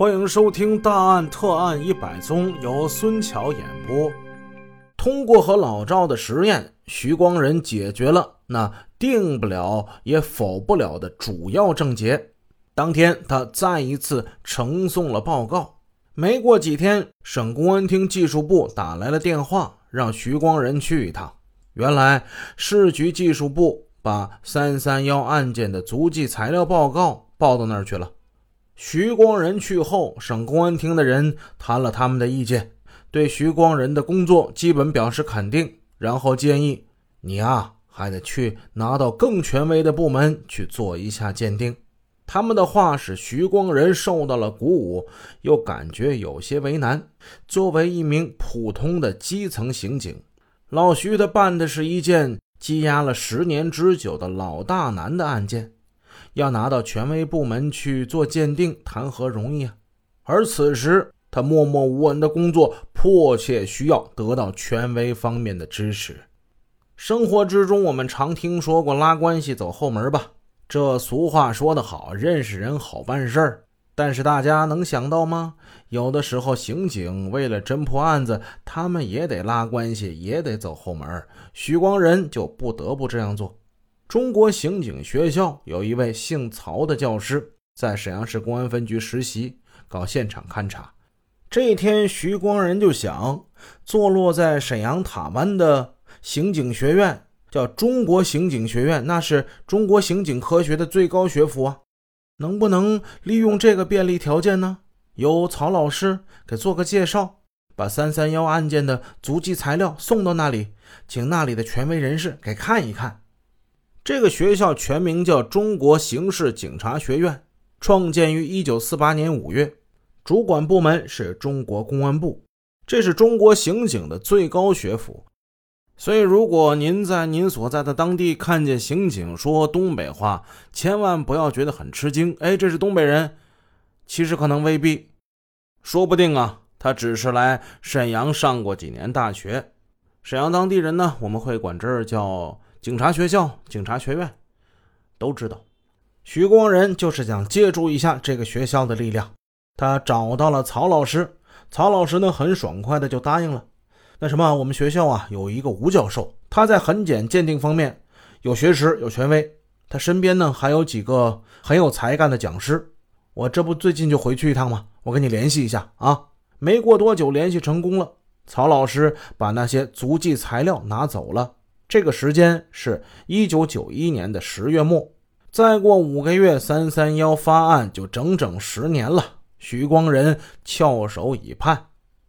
欢迎收听《大案特案一百宗》，由孙桥演播。通过和老赵的实验，徐光仁解决了那定不了也否不了的主要症结。当天，他再一次呈送了报告。没过几天，省公安厅技术部打来了电话，让徐光仁去一趟。原来，市局技术部把三三幺案件的足迹材料报告报到那儿去了。徐光仁去后，省公安厅的人谈了他们的意见，对徐光仁的工作基本表示肯定，然后建议你啊，还得去拿到更权威的部门去做一下鉴定。他们的话使徐光仁受到了鼓舞，又感觉有些为难。作为一名普通的基层刑警，老徐他办的是一件积压了十年之久的老大难的案件。要拿到权威部门去做鉴定，谈何容易啊！而此时他默默无闻的工作，迫切需要得到权威方面的支持。生活之中，我们常听说过“拉关系走后门”吧？这俗话说得好，认识人好办事儿。但是大家能想到吗？有的时候，刑警为了侦破案子，他们也得拉关系，也得走后门。许光仁就不得不这样做。中国刑警学校有一位姓曹的教师，在沈阳市公安分局实习，搞现场勘查。这天，徐光仁就想，坐落在沈阳塔湾的刑警学院叫中国刑警学院，那是中国刑警科学的最高学府啊，能不能利用这个便利条件呢？由曹老师给做个介绍，把三三幺案件的足迹材料送到那里，请那里的权威人士给看一看。这个学校全名叫中国刑事警察学院，创建于一九四八年五月，主管部门是中国公安部，这是中国刑警的最高学府。所以，如果您在您所在的当地看见刑警说东北话，千万不要觉得很吃惊。哎，这是东北人，其实可能未必，说不定啊，他只是来沈阳上过几年大学。沈阳当地人呢，我们会管这儿叫。警察学校、警察学院都知道，徐光仁就是想借助一下这个学校的力量。他找到了曹老师，曹老师呢很爽快的就答应了。那什么，我们学校啊有一个吴教授，他在痕检鉴定方面有学识、有权威，他身边呢还有几个很有才干的讲师。我这不最近就回去一趟吗？我跟你联系一下啊。没过多久，联系成功了，曹老师把那些足迹材料拿走了。这个时间是一九九一年的十月末，再过五个月，三三幺发案就整整十年了。徐光仁翘首以盼。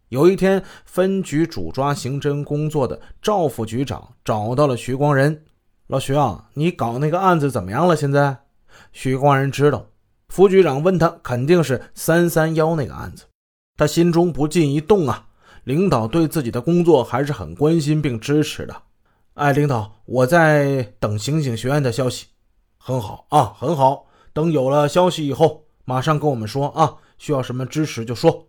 有一天，分局主抓刑侦工作的赵副局长找到了徐光仁：“老徐啊，你搞那个案子怎么样了？”现在，徐光仁知道，副局长问他，肯定是三三幺那个案子，他心中不禁一动啊。领导对自己的工作还是很关心并支持的。哎，领导，我在等刑警学院的消息。很好啊，很好。等有了消息以后，马上跟我们说啊。需要什么支持就说。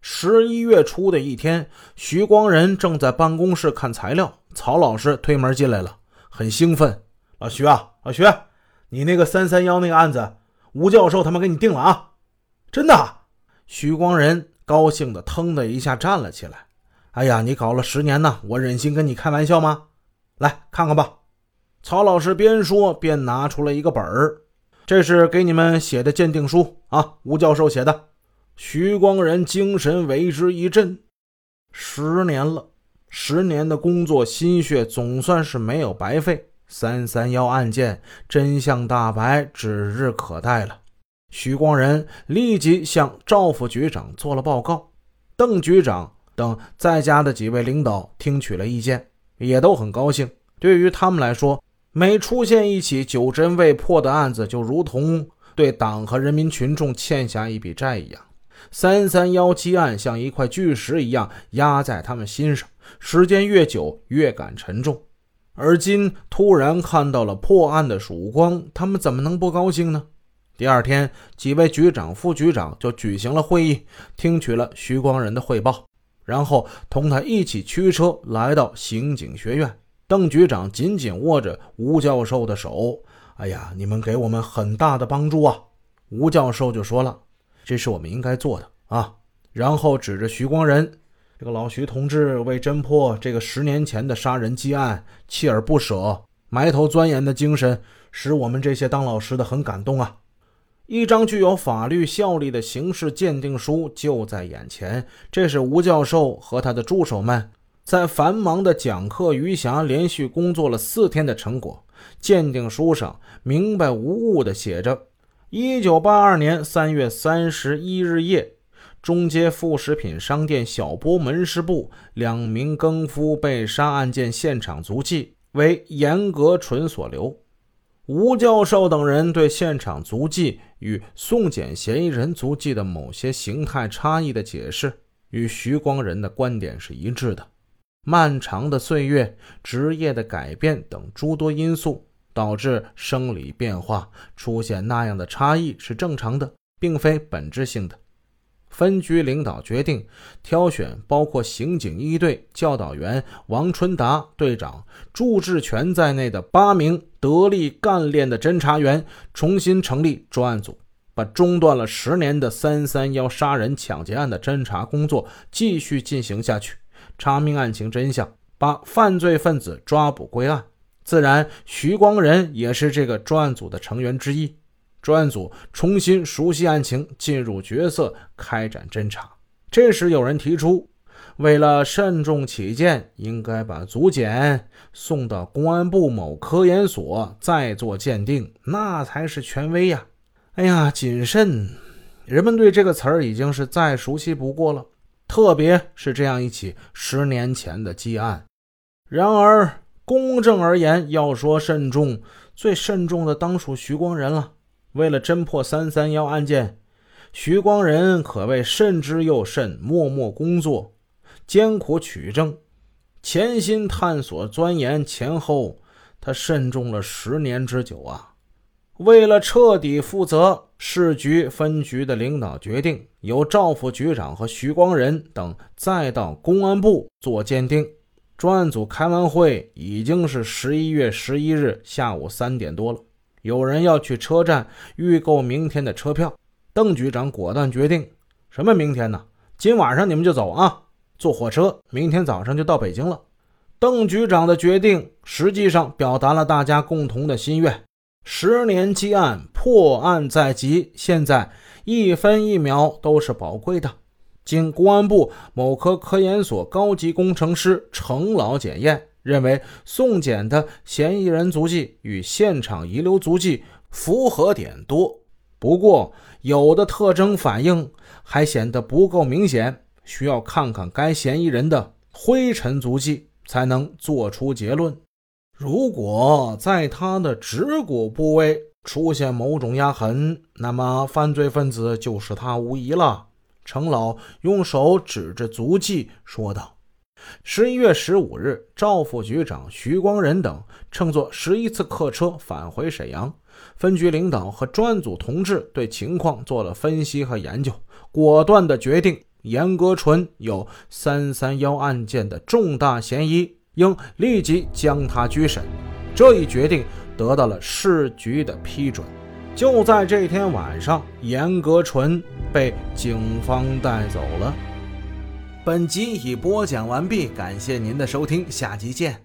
十一月初的一天，徐光仁正在办公室看材料，曹老师推门进来了，很兴奋。老徐啊，老徐，你那个三三幺那个案子，吴教授他们给你定了啊？真的？徐光仁高兴的腾的一下站了起来。哎呀，你搞了十年呢，我忍心跟你开玩笑吗？来看看吧，曹老师边说边拿出了一个本儿，这是给你们写的鉴定书啊，吴教授写的。徐光仁精神为之一振，十年了，十年的工作心血总算是没有白费。三三幺案件真相大白，指日可待了。徐光仁立即向赵副局长做了报告，邓局长等在家的几位领导听取了意见。也都很高兴。对于他们来说，每出现一起久针未破的案子，就如同对党和人民群众欠下一笔债一样。三三幺七案像一块巨石一样压在他们心上，时间越久越感沉重。而今突然看到了破案的曙光，他们怎么能不高兴呢？第二天，几位局长、副局长就举行了会议，听取了徐光仁的汇报。然后同他一起驱车来到刑警学院。邓局长紧紧握着吴教授的手：“哎呀，你们给我们很大的帮助啊！”吴教授就说了：“这是我们应该做的啊。”然后指着徐光仁，这个老徐同志为侦破这个十年前的杀人积案，锲而不舍、埋头钻研的精神，使我们这些当老师的很感动啊。一张具有法律效力的刑事鉴定书就在眼前，这是吴教授和他的助手们在繁忙的讲课余暇连续工作了四天的成果。鉴定书上明白无误地写着：一九八二年三月三十一日夜。中街副食品商店小波门市部两名更夫被杀案件现场足迹为严格纯所留。吴教授等人对现场足迹与送检嫌疑人足迹的某些形态差异的解释，与徐光仁的观点是一致的。漫长的岁月、职业的改变等诸多因素，导致生理变化出现那样的差异是正常的，并非本质性的。分局领导决定挑选包括刑警一队教导员王春达队长祝志全在内的八名得力干练的侦查员，重新成立专案组，把中断了十年的三三幺杀人抢劫案的侦查工作继续进行下去，查明案情真相，把犯罪分子抓捕归案。自然，徐光仁也是这个专案组的成员之一。专案组重新熟悉案情，进入角色，开展侦查。这时，有人提出，为了慎重起见，应该把足检送到公安部某科研所再做鉴定，那才是权威呀！哎呀，谨慎，人们对这个词儿已经是再熟悉不过了，特别是这样一起十年前的积案。然而，公正而言，要说慎重，最慎重的当属徐光仁了。为了侦破三三幺案件，徐光仁可谓慎之又慎，默默工作，艰苦取证，潜心探索钻研，前后他慎重了十年之久啊！为了彻底负责，市局分局的领导决定，由赵副局长和徐光仁等再到公安部做鉴定。专案组开完会，已经是十一月十一日下午三点多了。有人要去车站预购明天的车票，邓局长果断决定：什么明天呢？今晚上你们就走啊！坐火车，明天早上就到北京了。邓局长的决定实际上表达了大家共同的心愿。十年积案，破案在即，现在一分一秒都是宝贵的。经公安部某科科研所高级工程师程老检验。认为送检的嫌疑人足迹与现场遗留足迹符合点多，不过有的特征反应还显得不够明显，需要看看该嫌疑人的灰尘足迹才能做出结论。如果在他的指骨部位出现某种压痕，那么犯罪分子就是他无疑了。程老用手指着足迹说道。十一月十五日，赵副局长徐光仁等乘坐十一次客车返回沈阳。分局领导和专案组同志对情况做了分析和研究，果断地决定严格纯有三三幺案件的重大嫌疑，应立即将他拘审。这一决定得到了市局的批准。就在这天晚上，严格纯被警方带走了。本集已播讲完毕，感谢您的收听，下集见。